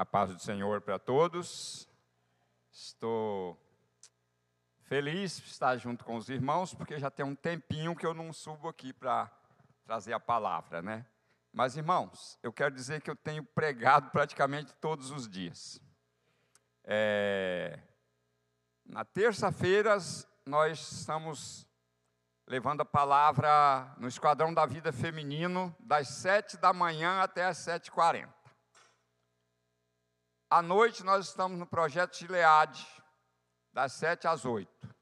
A paz do Senhor para todos. Estou feliz de estar junto com os irmãos, porque já tem um tempinho que eu não subo aqui para trazer a palavra, né? Mas, irmãos, eu quero dizer que eu tenho pregado praticamente todos os dias. É... Na terça-feira, nós estamos levando a palavra no Esquadrão da Vida Feminino, das sete da manhã até as sete e quarenta. À noite, nós estamos no projeto Gileade, das sete às oito.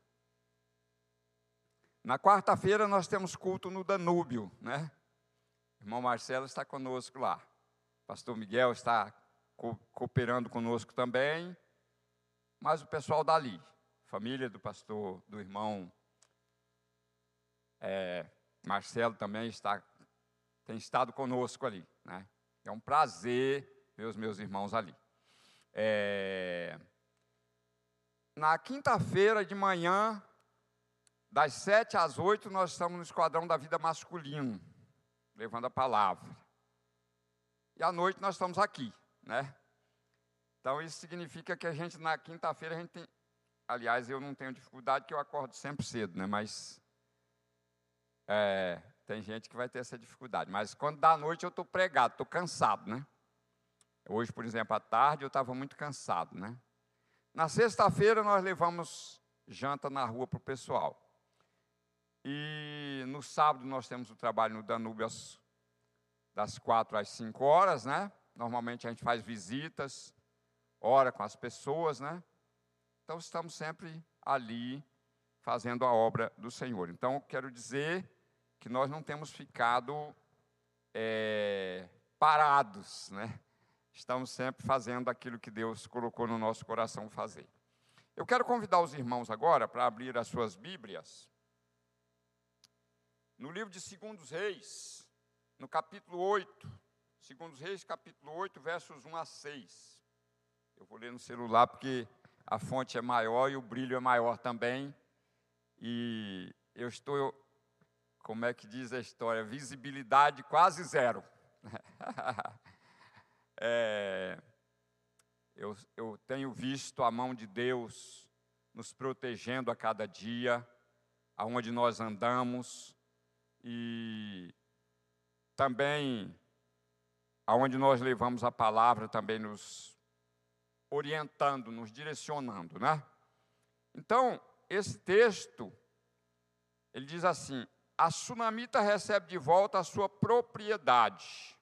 Na quarta-feira, nós temos culto no Danúbio, né? Irmão Marcelo está conosco lá. Pastor Miguel está co cooperando conosco também. Mas o pessoal dali, família do pastor, do irmão é, Marcelo também está, tem estado conosco ali. Né? É um prazer ver os meus irmãos ali. É, na quinta-feira de manhã, das sete às oito, nós estamos no Esquadrão da Vida Masculino, levando a palavra. E à noite nós estamos aqui, né? Então isso significa que a gente na quinta-feira a gente tem, aliás, eu não tenho dificuldade que eu acordo sempre cedo, né? Mas é, tem gente que vai ter essa dificuldade. Mas quando dá noite eu estou pregado, estou cansado, né? Hoje, por exemplo, à tarde eu estava muito cansado, né? Na sexta-feira nós levamos janta na rua para o pessoal. E no sábado nós temos o trabalho no Danúbio às, das quatro às cinco horas, né? Normalmente a gente faz visitas, ora com as pessoas, né? Então estamos sempre ali fazendo a obra do Senhor. Então quero dizer que nós não temos ficado é, parados, né? Estamos sempre fazendo aquilo que Deus colocou no nosso coração fazer. Eu quero convidar os irmãos agora para abrir as suas Bíblias. No livro de Segundos Reis, no capítulo 8, Segundos Reis, capítulo 8, versos 1 a 6. Eu vou ler no celular porque a fonte é maior e o brilho é maior também. E eu estou como é que diz a história, visibilidade quase zero. é, eu, eu tenho visto a mão de Deus nos protegendo a cada dia, aonde nós andamos, e também aonde nós levamos a palavra, também nos orientando, nos direcionando, né? Então, esse texto, ele diz assim: a sunamita recebe de volta a sua propriedade.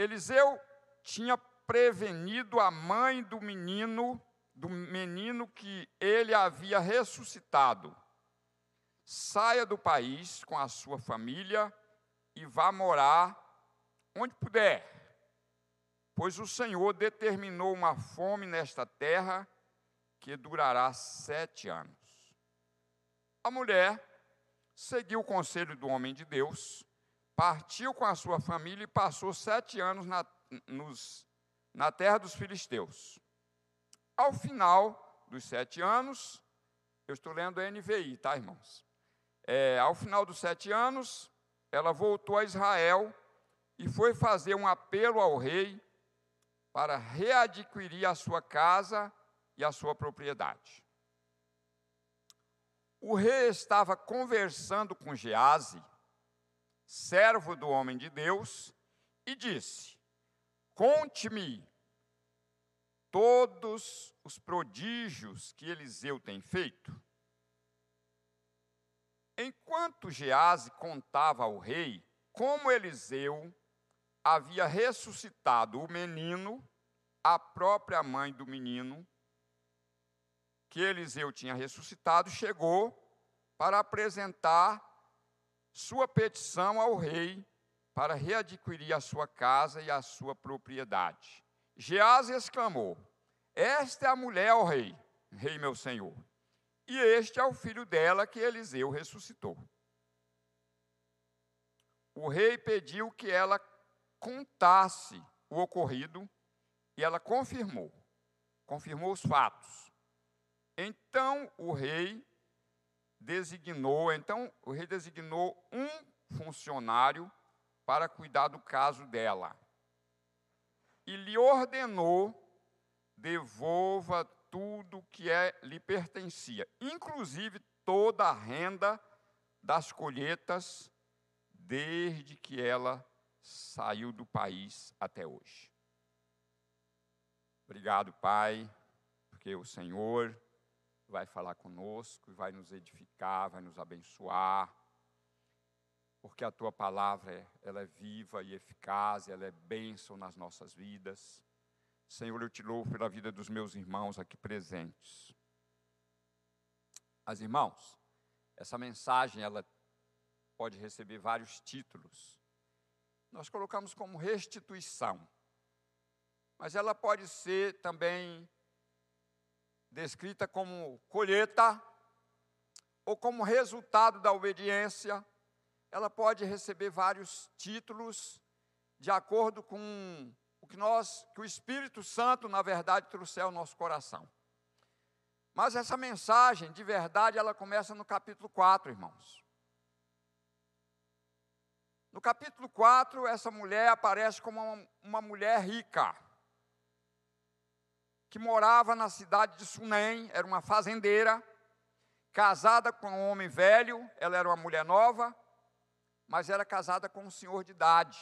Eliseu tinha prevenido a mãe do menino, do menino que ele havia ressuscitado. Saia do país com a sua família e vá morar onde puder, pois o Senhor determinou uma fome nesta terra que durará sete anos. A mulher seguiu o conselho do homem de Deus, partiu com a sua família e passou sete anos na, nos, na terra dos filisteus. Ao final dos sete anos, eu estou lendo a NVI, tá, irmãos? É, ao final dos sete anos, ela voltou a Israel e foi fazer um apelo ao rei para readquirir a sua casa e a sua propriedade o rei estava conversando com Gease, servo do homem de Deus, e disse: Conte-me todos os prodígios que Eliseu tem feito. Enquanto Gease contava ao rei como Eliseu havia ressuscitado o menino, a própria mãe do menino que Eliseu tinha ressuscitado, chegou para apresentar sua petição ao rei para readquirir a sua casa e a sua propriedade. Geás exclamou: Esta é a mulher, ó rei, rei meu senhor, e este é o filho dela que Eliseu ressuscitou. O rei pediu que ela contasse o ocorrido e ela confirmou, confirmou os fatos. Então o rei designou, então o rei designou um funcionário para cuidar do caso dela. e lhe ordenou: devolva tudo que é, lhe pertencia, inclusive toda a renda das colheitas, desde que ela saiu do país até hoje. Obrigado, Pai, porque o Senhor vai falar conosco, vai nos edificar, vai nos abençoar, porque a tua palavra ela é viva e eficaz, ela é bênção nas nossas vidas. Senhor, eu te louvo pela vida dos meus irmãos aqui presentes. As irmãos, essa mensagem ela pode receber vários títulos. Nós colocamos como restituição, mas ela pode ser também descrita como colheita ou como resultado da obediência. Ela pode receber vários títulos de acordo com que nós, que o Espírito Santo, na verdade, trouxe ao nosso coração. Mas essa mensagem, de verdade, ela começa no capítulo 4, irmãos. No capítulo 4, essa mulher aparece como uma, uma mulher rica, que morava na cidade de Sunem, era uma fazendeira, casada com um homem velho, ela era uma mulher nova, mas era casada com um senhor de idade.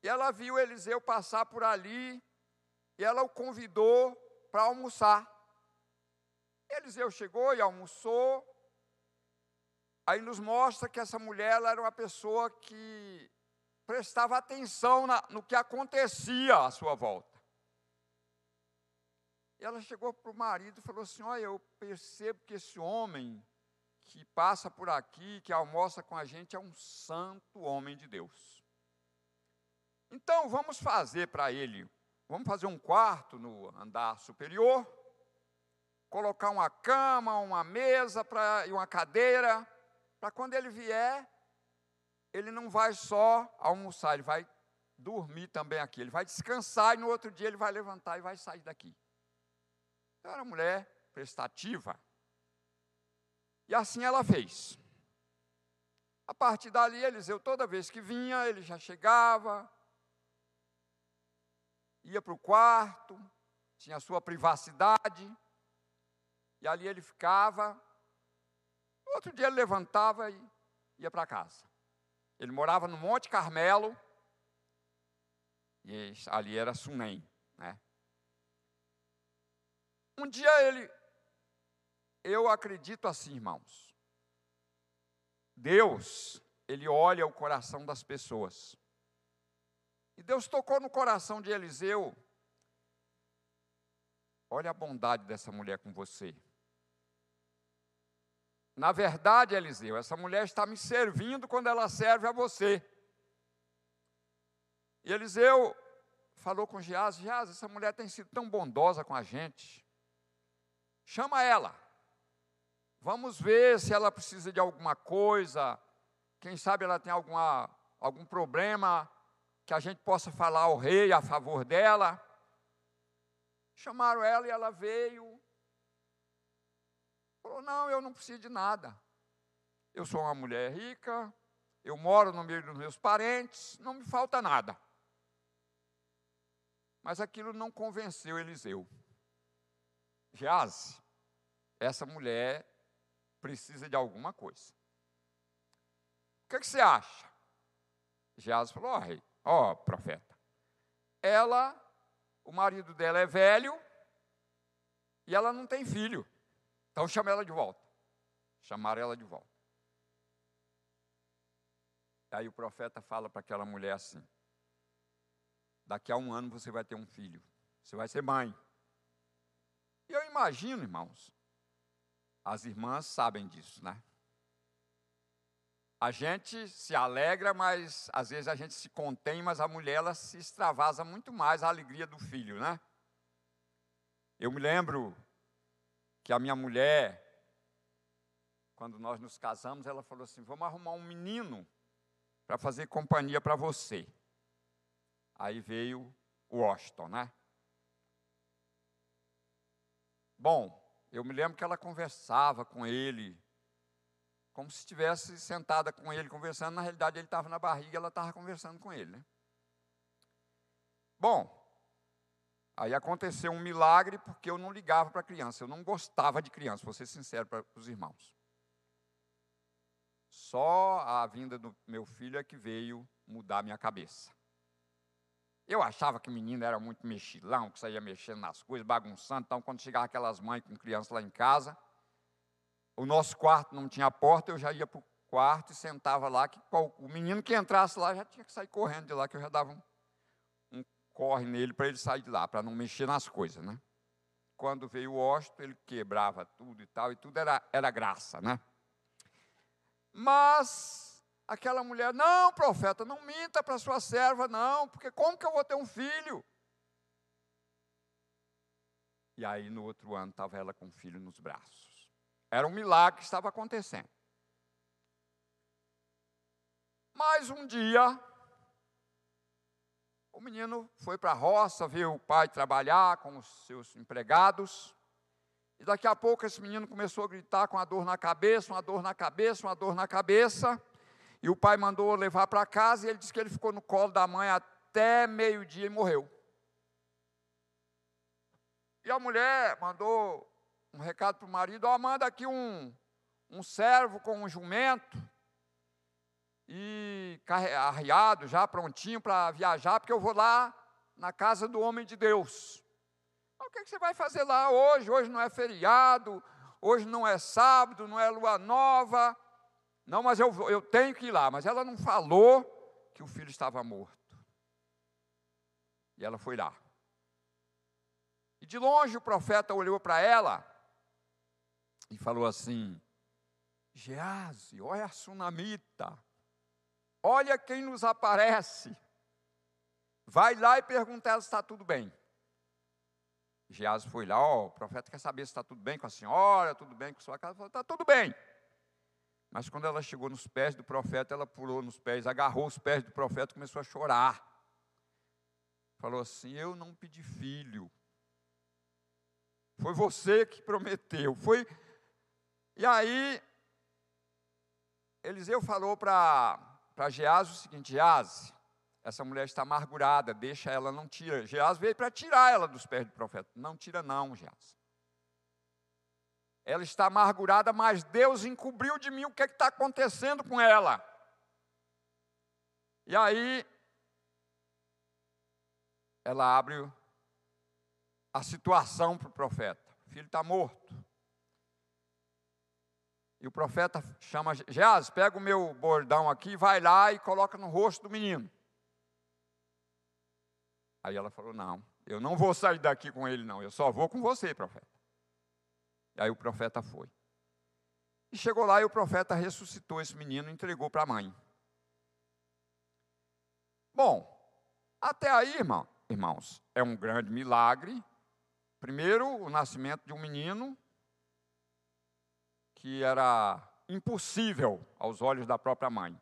E ela viu Eliseu passar por ali, e ela o convidou para almoçar. Eliseu chegou e almoçou. Aí nos mostra que essa mulher era uma pessoa que prestava atenção na, no que acontecia à sua volta. Ela chegou para o marido e falou assim: Olha, eu percebo que esse homem que passa por aqui, que almoça com a gente, é um santo homem de Deus. Então vamos fazer para ele, vamos fazer um quarto no andar superior, colocar uma cama, uma mesa pra, e uma cadeira, para quando ele vier, ele não vai só almoçar, ele vai dormir também aqui, ele vai descansar e no outro dia ele vai levantar e vai sair daqui. Então era mulher prestativa. E assim ela fez. A partir dali, Eliseu, toda vez que vinha, ele já chegava, ia para o quarto, tinha sua privacidade, e ali ele ficava. No outro dia ele levantava e ia para casa. Ele morava no Monte Carmelo, e ali era Sunem, né? Um dia ele, eu acredito assim, irmãos. Deus, ele olha o coração das pessoas. E Deus tocou no coração de Eliseu. Olha a bondade dessa mulher com você. Na verdade, Eliseu, essa mulher está me servindo quando ela serve a você. E Eliseu falou com Geás: Geás, essa mulher tem sido tão bondosa com a gente. Chama ela. Vamos ver se ela precisa de alguma coisa. Quem sabe ela tem alguma, algum problema que a gente possa falar ao rei a favor dela. Chamaram ela e ela veio. Falou: Não, eu não preciso de nada. Eu sou uma mulher rica, eu moro no meio dos meus parentes, não me falta nada. Mas aquilo não convenceu Eliseu. Gease, essa mulher precisa de alguma coisa. O que, que você acha? Gease falou: Ó, rei, Ó, profeta. Ela, o marido dela é velho e ela não tem filho. Então chama ela de volta. Chamaram ela de volta. Aí o profeta fala para aquela mulher assim: daqui a um ano você vai ter um filho, você vai ser mãe. Imagino, irmãos, as irmãs sabem disso, né? a gente se alegra, mas às vezes a gente se contém, mas a mulher ela se extravasa muito mais a alegria do filho, né? Eu me lembro que a minha mulher, quando nós nos casamos, ela falou assim: vamos arrumar um menino para fazer companhia para você. Aí veio o Washington, né? Bom, eu me lembro que ela conversava com ele como se estivesse sentada com ele conversando, na realidade ele estava na barriga e ela estava conversando com ele. Né? Bom, aí aconteceu um milagre porque eu não ligava para criança, eu não gostava de criança, vou ser sincero para os irmãos. Só a vinda do meu filho é que veio mudar minha cabeça. Eu achava que menino era muito mexilão, que saía mexendo nas coisas, bagunçando. Então, quando chegava aquelas mães com criança lá em casa, o nosso quarto não tinha porta, eu já ia para o quarto e sentava lá. Que o menino que entrasse lá já tinha que sair correndo de lá, que eu já dava um, um corre nele para ele sair de lá, para não mexer nas coisas, né? Quando veio o hóspede, ele quebrava tudo e tal, e tudo era, era graça, né? Mas aquela mulher, não, profeta, não minta para sua serva, não, porque como que eu vou ter um filho? E aí no outro ano estava ela com o filho nos braços. Era um milagre que estava acontecendo. Mas um dia, o menino foi para a roça, viu o pai trabalhar com os seus empregados. E daqui a pouco esse menino começou a gritar com a dor na cabeça, uma dor na cabeça, uma dor na cabeça. E o pai mandou levar para casa e ele disse que ele ficou no colo da mãe até meio-dia e morreu. E a mulher mandou um recado para o marido: ó, oh, manda aqui um, um servo com um jumento e arriado, já prontinho para viajar, porque eu vou lá na casa do homem de Deus. O que, é que você vai fazer lá hoje? Hoje não é feriado, hoje não é sábado, não é lua nova. Não, mas eu, eu tenho que ir lá. Mas ela não falou que o filho estava morto. E ela foi lá. E de longe o profeta olhou para ela e falou assim: Gease, olha a sunamita, olha quem nos aparece. Vai lá e pergunta ela se está tudo bem. Geazi foi lá, ó, o profeta quer saber se está tudo bem com a senhora, tudo bem com a sua casa. Está tudo bem. Mas quando ela chegou nos pés do profeta, ela pulou nos pés, agarrou os pés do profeta e começou a chorar. Falou assim: Eu não pedi filho. Foi você que prometeu. Foi. E aí, Eliseu falou para Geazi o seguinte: Geazi, essa mulher está amargurada, deixa ela, não tira. Geás veio para tirar ela dos pés do profeta. Não tira, não, Geás. Ela está amargurada, mas Deus encobriu de mim o que é está acontecendo com ela. E aí, ela abre a situação para o profeta. O filho está morto. E o profeta chama Geás, pega o meu bordão aqui, vai lá e coloca no rosto do menino. Aí ela falou: Não, eu não vou sair daqui com ele, não, eu só vou com você, profeta. E aí o profeta foi. E chegou lá e o profeta ressuscitou esse menino e entregou para a mãe. Bom, até aí, irmão, irmãos, é um grande milagre. Primeiro, o nascimento de um menino que era impossível aos olhos da própria mãe.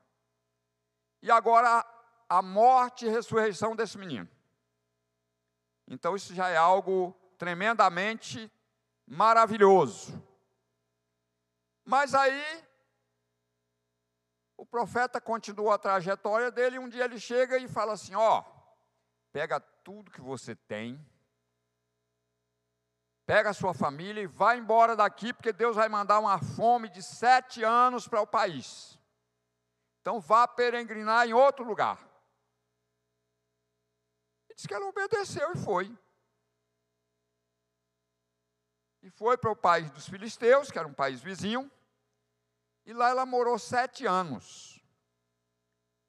E agora, a morte e ressurreição desse menino. Então, isso já é algo tremendamente maravilhoso. Mas aí, o profeta continua a trajetória dele, um dia ele chega e fala assim: Ó, pega tudo que você tem, pega a sua família e vai embora daqui, porque Deus vai mandar uma fome de sete anos para o país. Então vá peregrinar em outro lugar. E diz que ela obedeceu e foi. E foi para o país dos filisteus, que era um país vizinho, e lá ela morou sete anos.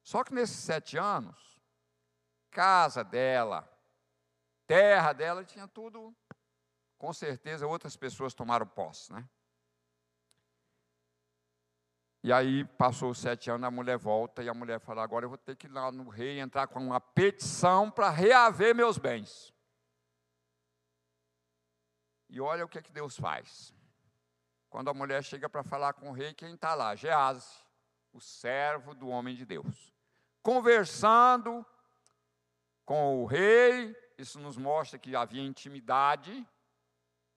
Só que nesses sete anos, casa dela, terra dela, tinha tudo, com certeza outras pessoas tomaram posse, né? E aí passou os sete anos, a mulher volta e a mulher fala: agora eu vou ter que ir lá no rei entrar com uma petição para reaver meus bens. E olha o que, é que Deus faz. Quando a mulher chega para falar com o rei, quem está lá? Gease, o servo do homem de Deus. Conversando com o rei, isso nos mostra que havia intimidade.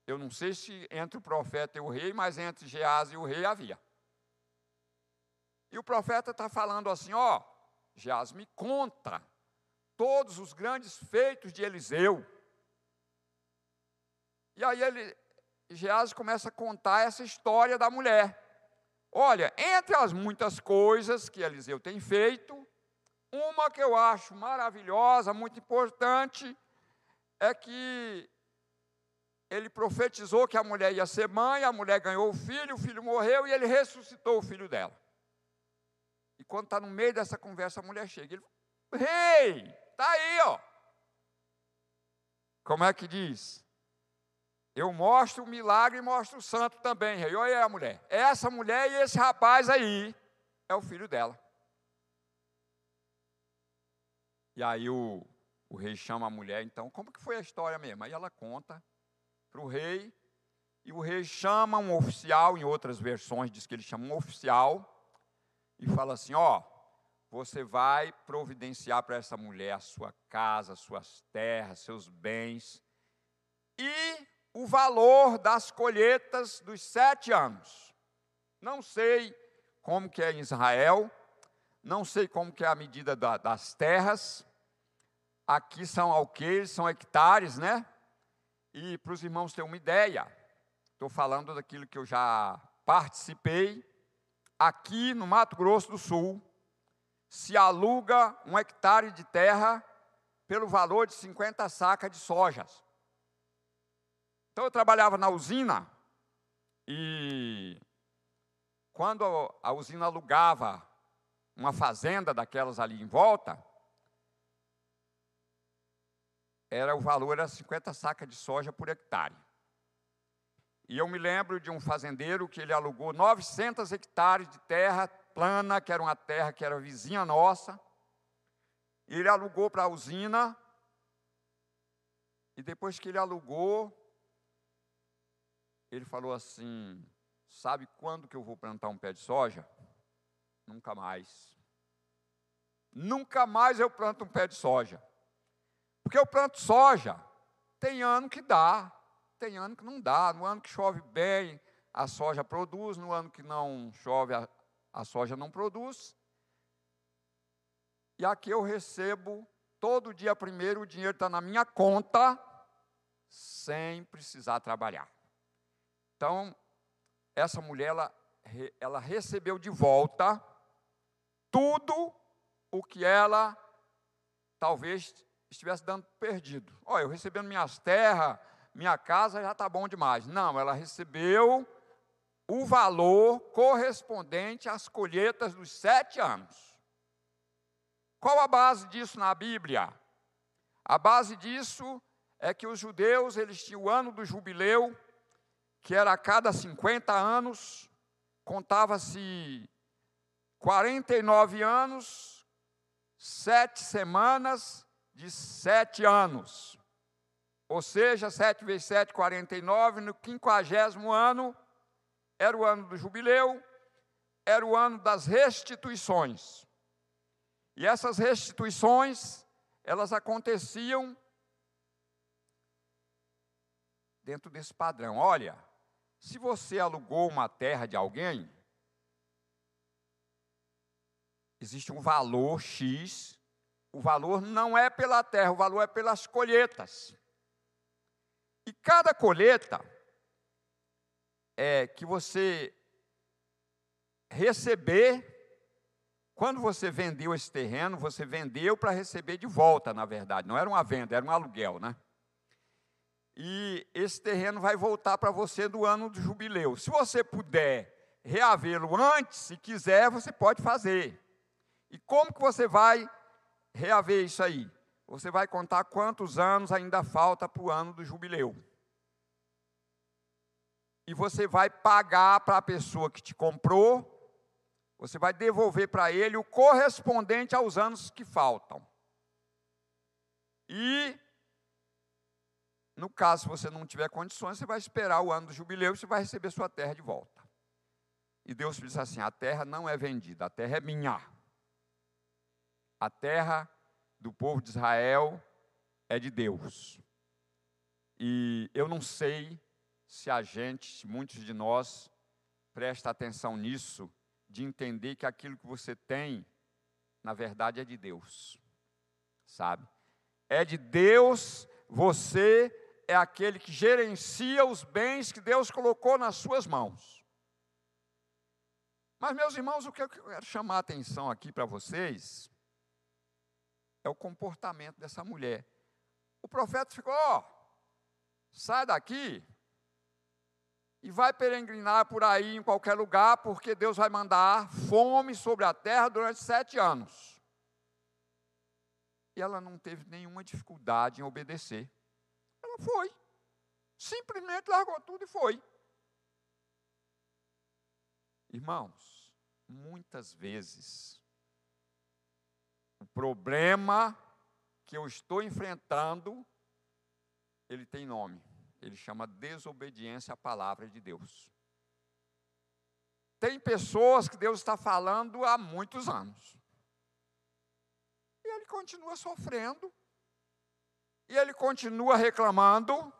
Eu não sei se entre o profeta e o rei, mas entre Gease e o rei havia. E o profeta está falando assim: ó, Geás, me conta todos os grandes feitos de Eliseu. E aí ele, Geazi começa a contar essa história da mulher. Olha, entre as muitas coisas que Eliseu tem feito, uma que eu acho maravilhosa, muito importante, é que ele profetizou que a mulher ia ser mãe, a mulher ganhou o filho, o filho morreu e ele ressuscitou o filho dela. E quando está no meio dessa conversa, a mulher chega. Ele rei, está aí, ó. Como é que diz? Eu mostro o milagre e mostro o santo também, rei. Olha a mulher. Essa mulher e esse rapaz aí é o filho dela. E aí o, o rei chama a mulher, então, como que foi a história mesmo? Aí ela conta para o rei, e o rei chama um oficial, em outras versões diz que ele chama um oficial, e fala assim: ó, você vai providenciar para essa mulher a sua casa, suas terras, seus bens, e o valor das colheitas dos sete anos. Não sei como que é em Israel, não sei como que é a medida da, das terras. Aqui são alqueires, são hectares, né? E para os irmãos terem uma ideia, estou falando daquilo que eu já participei. Aqui no Mato Grosso do Sul, se aluga um hectare de terra pelo valor de 50 sacas de sojas. Então eu trabalhava na usina e quando a usina alugava uma fazenda daquelas ali em volta, era o valor era 50 sacas de soja por hectare. E eu me lembro de um fazendeiro que ele alugou 900 hectares de terra plana, que era uma terra que era vizinha nossa. Ele alugou para a usina. E depois que ele alugou, ele falou assim: Sabe quando que eu vou plantar um pé de soja? Nunca mais. Nunca mais eu planto um pé de soja. Porque eu planto soja. Tem ano que dá, tem ano que não dá. No ano que chove bem, a soja produz. No ano que não chove, a, a soja não produz. E aqui eu recebo todo dia primeiro, o dinheiro está na minha conta, sem precisar trabalhar. Então, essa mulher, ela, ela recebeu de volta tudo o que ela talvez estivesse dando perdido. Olha, eu recebendo minhas terras, minha casa já está bom demais. Não, ela recebeu o valor correspondente às colheitas dos sete anos. Qual a base disso na Bíblia? A base disso é que os judeus, eles tinham o ano do jubileu, que era a cada 50 anos, contava-se 49 anos, sete semanas de sete anos. Ou seja, 7 vezes 7, 49, no quinquagésimo ano, era o ano do jubileu, era o ano das restituições. E essas restituições, elas aconteciam dentro desse padrão. Olha, se você alugou uma terra de alguém, existe um valor X, o valor não é pela terra, o valor é pelas colheitas. E cada colheita é que você receber, quando você vendeu esse terreno, você vendeu para receber de volta, na verdade, não era uma venda, era um aluguel, né? E esse terreno vai voltar para você do ano do jubileu. Se você puder reavê-lo antes, se quiser, você pode fazer. E como que você vai reaver isso aí? Você vai contar quantos anos ainda falta para o ano do jubileu. E você vai pagar para a pessoa que te comprou, você vai devolver para ele o correspondente aos anos que faltam. E no caso, se você não tiver condições, você vai esperar o ano do jubileu e você vai receber sua terra de volta. E Deus diz assim: a terra não é vendida, a terra é minha. A terra do povo de Israel é de Deus. E eu não sei se a gente, muitos de nós, presta atenção nisso, de entender que aquilo que você tem, na verdade, é de Deus. sabe? É de Deus, você é aquele que gerencia os bens que Deus colocou nas suas mãos. Mas, meus irmãos, o que eu quero chamar a atenção aqui para vocês é o comportamento dessa mulher. O profeta ficou, ó, oh, sai daqui e vai peregrinar por aí em qualquer lugar, porque Deus vai mandar fome sobre a terra durante sete anos. E ela não teve nenhuma dificuldade em obedecer. Foi. Simplesmente largou tudo e foi. Irmãos, muitas vezes, o problema que eu estou enfrentando, ele tem nome. Ele chama desobediência à palavra de Deus. Tem pessoas que Deus está falando há muitos anos. E ele continua sofrendo. E ele continua reclamando.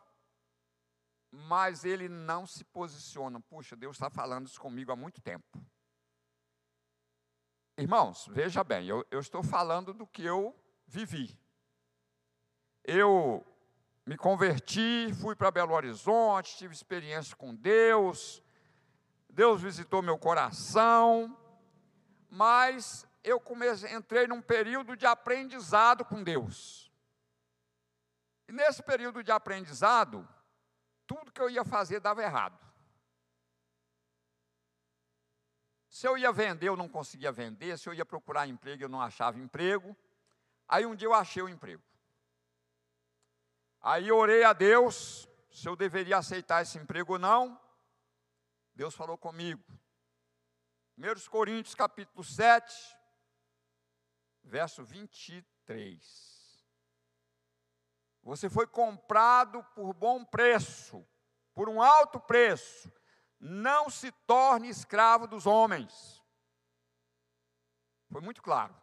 Mas ele não se posiciona. Puxa, Deus está falando isso comigo há muito tempo. Irmãos, veja bem, eu, eu estou falando do que eu vivi. Eu me converti, fui para Belo Horizonte, tive experiência com Deus, Deus visitou meu coração, mas eu comecei, entrei num período de aprendizado com Deus. E nesse período de aprendizado, tudo que eu ia fazer dava errado. Se eu ia vender, eu não conseguia vender. Se eu ia procurar emprego, eu não achava emprego. Aí um dia eu achei o emprego. Aí orei a Deus se eu deveria aceitar esse emprego ou não. Deus falou comigo. 1 Coríntios capítulo 7, verso 23. Você foi comprado por bom preço, por um alto preço. Não se torne escravo dos homens. Foi muito claro.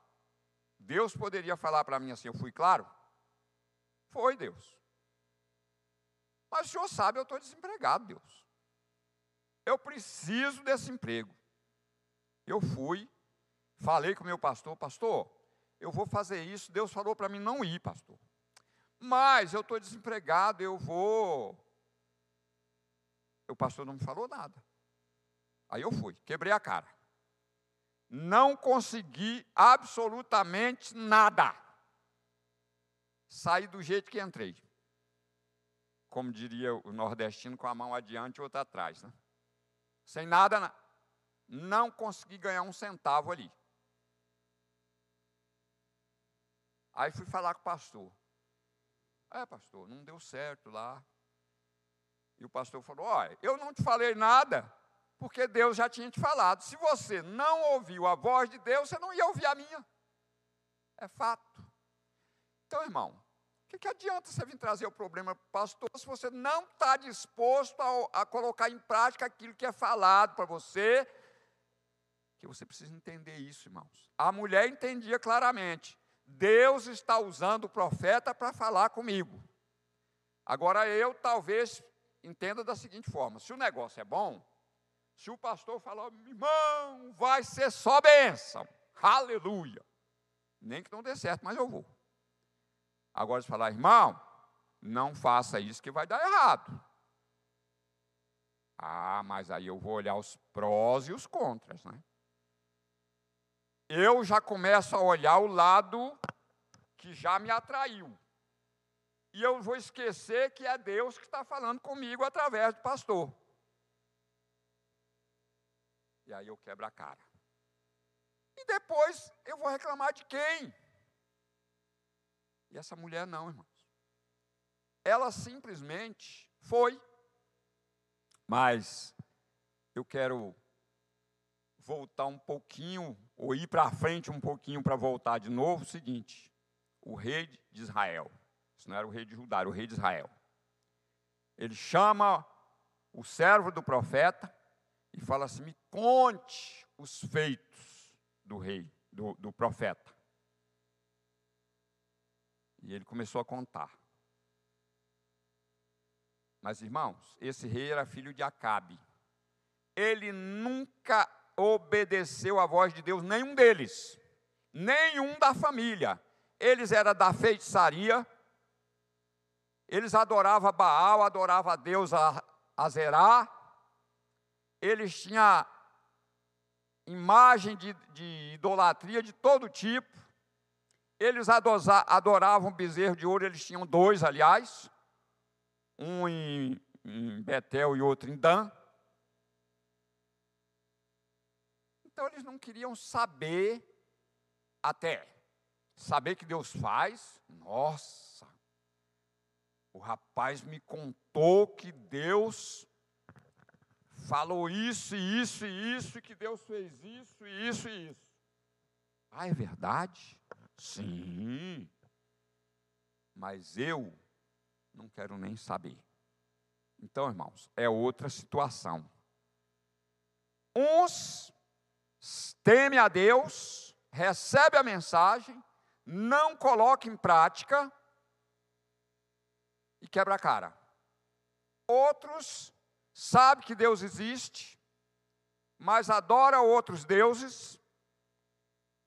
Deus poderia falar para mim assim: Eu fui claro? Foi Deus. Mas o senhor sabe, eu estou desempregado, Deus. Eu preciso desse emprego. Eu fui, falei com o meu pastor, pastor, eu vou fazer isso. Deus falou para mim não ir, pastor. Mas eu estou desempregado, eu vou. O pastor não me falou nada. Aí eu fui, quebrei a cara. Não consegui absolutamente nada. Saí do jeito que entrei como diria o nordestino, com a mão adiante e outra atrás. Né? Sem nada, não consegui ganhar um centavo ali. Aí fui falar com o pastor. É, pastor, não deu certo lá. E o pastor falou: Olha, eu não te falei nada, porque Deus já tinha te falado. Se você não ouviu a voz de Deus, você não ia ouvir a minha. É fato. Então, irmão, o que, que adianta você vir trazer o problema para o pastor se você não está disposto a, a colocar em prática aquilo que é falado para você? Que você precisa entender isso, irmãos. A mulher entendia claramente. Deus está usando o profeta para falar comigo. Agora eu talvez entenda da seguinte forma: se o negócio é bom, se o pastor falar, irmão, vai ser só bênção, aleluia. Nem que não dê certo, mas eu vou. Agora, se falar, irmão, não faça isso que vai dar errado. Ah, mas aí eu vou olhar os prós e os contras, né? Eu já começo a olhar o lado que já me atraiu. E eu vou esquecer que é Deus que está falando comigo através do pastor. E aí eu quebro a cara. E depois eu vou reclamar de quem? E essa mulher não, irmãos. Ela simplesmente foi. Mas eu quero voltar um pouquinho, ou ir para frente um pouquinho para voltar de novo, o seguinte: o rei de Israel, isso não era o rei de Judá, era o rei de Israel. Ele chama o servo do profeta e fala assim: me conte os feitos do rei, do, do profeta. E ele começou a contar. Mas, irmãos, esse rei era filho de Acabe. Ele nunca obedeceu à voz de Deus, nenhum deles, nenhum da família. eles eram da feitiçaria, eles adoravam Baal, adoravam a Deus Azerá, eles tinham imagem de, de idolatria de todo tipo, eles adoravam bezerro de ouro, eles tinham dois, aliás, um em, em Betel e outro em Dan. Então eles não queriam saber até saber que Deus faz. Nossa, o rapaz me contou que Deus falou isso e isso e isso, que Deus fez isso e isso e isso. Ah, é verdade? Sim. Mas eu não quero nem saber. Então, irmãos, é outra situação. Uns temem a Deus, recebe a mensagem, não coloca em prática e quebra a cara. Outros sabem que Deus existe, mas adora outros deuses,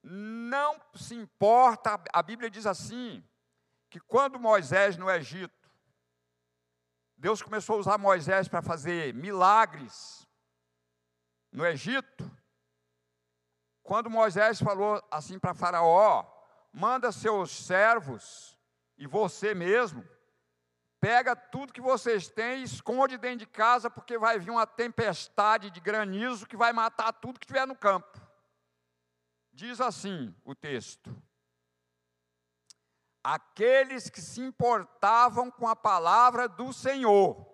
não se importa, a Bíblia diz assim, que quando Moisés no Egito, Deus começou a usar Moisés para fazer milagres no Egito, quando Moisés falou assim para Faraó: manda seus servos e você mesmo, pega tudo que vocês têm e esconde dentro de casa, porque vai vir uma tempestade de granizo que vai matar tudo que tiver no campo. Diz assim o texto: Aqueles que se importavam com a palavra do Senhor,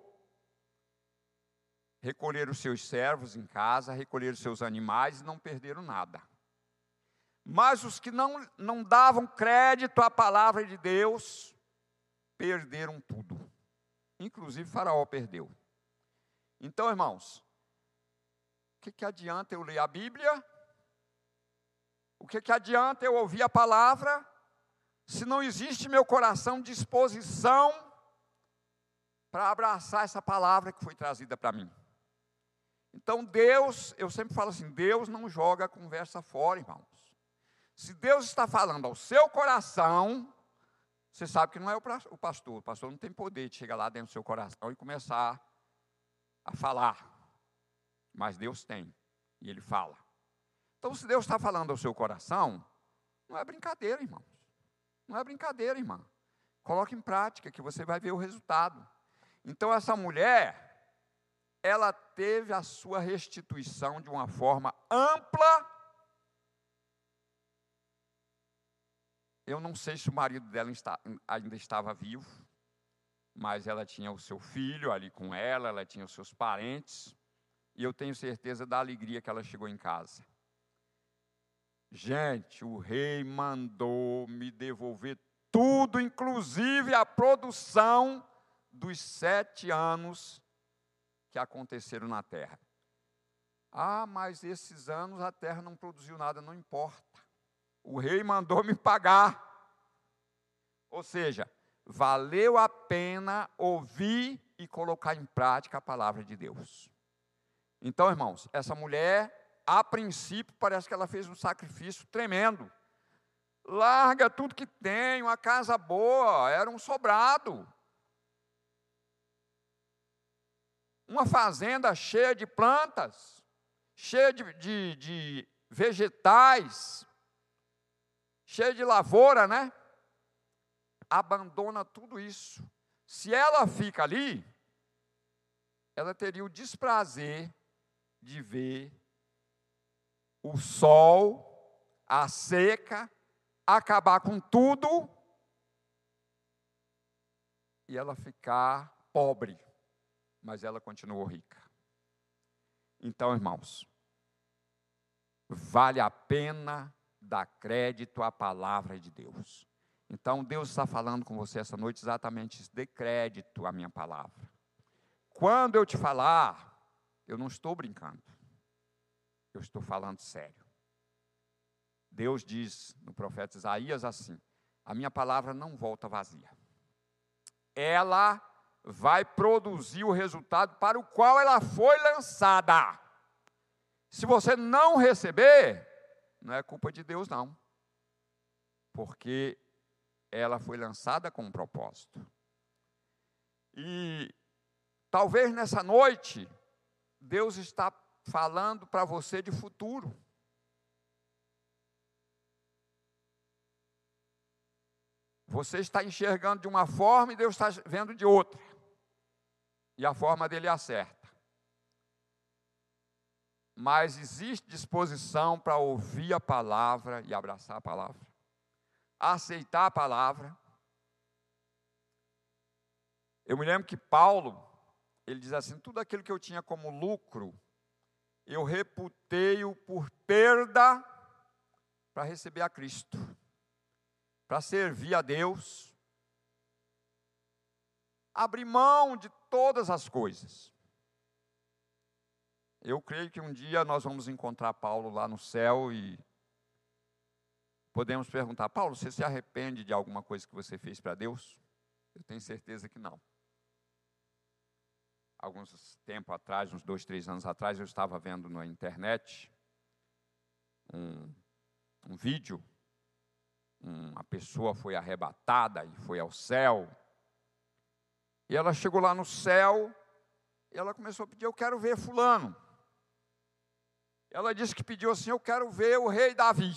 recolheram seus servos em casa, recolheram seus animais e não perderam nada. Mas os que não, não davam crédito à palavra de Deus, perderam tudo. Inclusive Faraó perdeu. Então, irmãos, o que, que adianta eu ler a Bíblia? O que, que adianta eu ouvir a palavra? Se não existe meu coração disposição para abraçar essa palavra que foi trazida para mim. Então Deus, eu sempre falo assim, Deus não joga a conversa fora, irmãos. Se Deus está falando ao seu coração, você sabe que não é o pastor. O pastor não tem poder de chegar lá dentro do seu coração e começar a falar. Mas Deus tem, e Ele fala. Então, se Deus está falando ao seu coração, não é brincadeira, irmãos. Não é brincadeira, irmã. Coloque em prática que você vai ver o resultado. Então, essa mulher, ela teve a sua restituição de uma forma ampla. Eu não sei se o marido dela ainda estava vivo, mas ela tinha o seu filho ali com ela, ela tinha os seus parentes, e eu tenho certeza da alegria que ela chegou em casa. Gente, o rei mandou me devolver tudo, inclusive a produção dos sete anos que aconteceram na terra. Ah, mas esses anos a terra não produziu nada, não importa. O rei mandou me pagar. Ou seja, valeu a pena ouvir e colocar em prática a palavra de Deus. Então, irmãos, essa mulher, a princípio, parece que ela fez um sacrifício tremendo. Larga tudo que tem, uma casa boa, era um sobrado. Uma fazenda cheia de plantas, cheia de, de, de vegetais, cheia de lavoura, né? Abandona tudo isso. Se ela fica ali, ela teria o desprazer de ver o sol, a seca, acabar com tudo e ela ficar pobre mas ela continuou rica. Então, irmãos, vale a pena dar crédito à palavra de Deus. Então, Deus está falando com você essa noite exatamente isso, dê crédito à minha palavra. Quando eu te falar, eu não estou brincando, eu estou falando sério. Deus diz no profeta Isaías assim: a minha palavra não volta vazia. Ela vai produzir o resultado para o qual ela foi lançada. Se você não receber, não é culpa de Deus, não. Porque ela foi lançada com um propósito. E talvez nessa noite, Deus está falando para você de futuro. Você está enxergando de uma forma e Deus está vendo de outra. E a forma dele acerta. Mas existe disposição para ouvir a palavra e abraçar a palavra. Aceitar a palavra. Eu me lembro que Paulo, ele diz assim: tudo aquilo que eu tinha como lucro, eu reputei-o por perda para receber a Cristo para servir a Deus, abrir mão de todas as coisas. Eu creio que um dia nós vamos encontrar Paulo lá no céu e podemos perguntar: Paulo, você se arrepende de alguma coisa que você fez para Deus? Eu tenho certeza que não. Alguns tempo atrás, uns dois, três anos atrás, eu estava vendo na internet um, um vídeo uma pessoa foi arrebatada e foi ao céu. E ela chegou lá no céu e ela começou a pedir: Eu quero ver Fulano. Ela disse que pediu assim: Eu quero ver o rei Davi.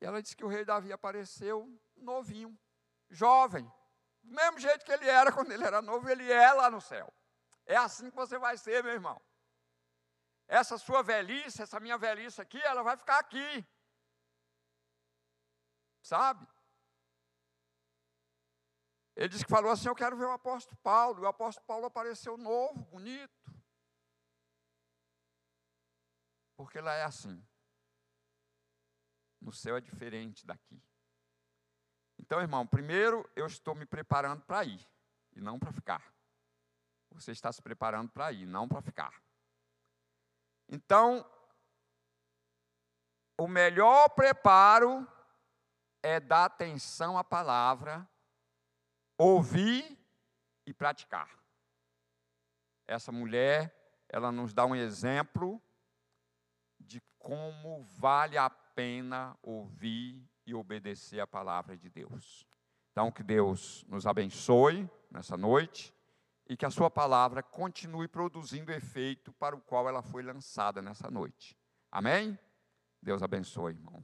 E ela disse que o rei Davi apareceu novinho, jovem, do mesmo jeito que ele era quando ele era novo, ele é lá no céu. É assim que você vai ser, meu irmão essa sua velhice, essa minha velhice aqui, ela vai ficar aqui. Sabe? Ele disse que falou assim: Eu quero ver o apóstolo Paulo. E o apóstolo Paulo apareceu novo, bonito. Porque lá é assim. No céu é diferente daqui. Então, irmão, primeiro eu estou me preparando para ir e não para ficar. Você está se preparando para ir, não para ficar. Então, o melhor preparo é dar atenção à palavra, ouvir e praticar. Essa mulher, ela nos dá um exemplo de como vale a pena ouvir e obedecer a palavra de Deus. Então, que Deus nos abençoe nessa noite e que a sua palavra continue produzindo efeito para o qual ela foi lançada nessa noite. Amém? Deus abençoe, irmão.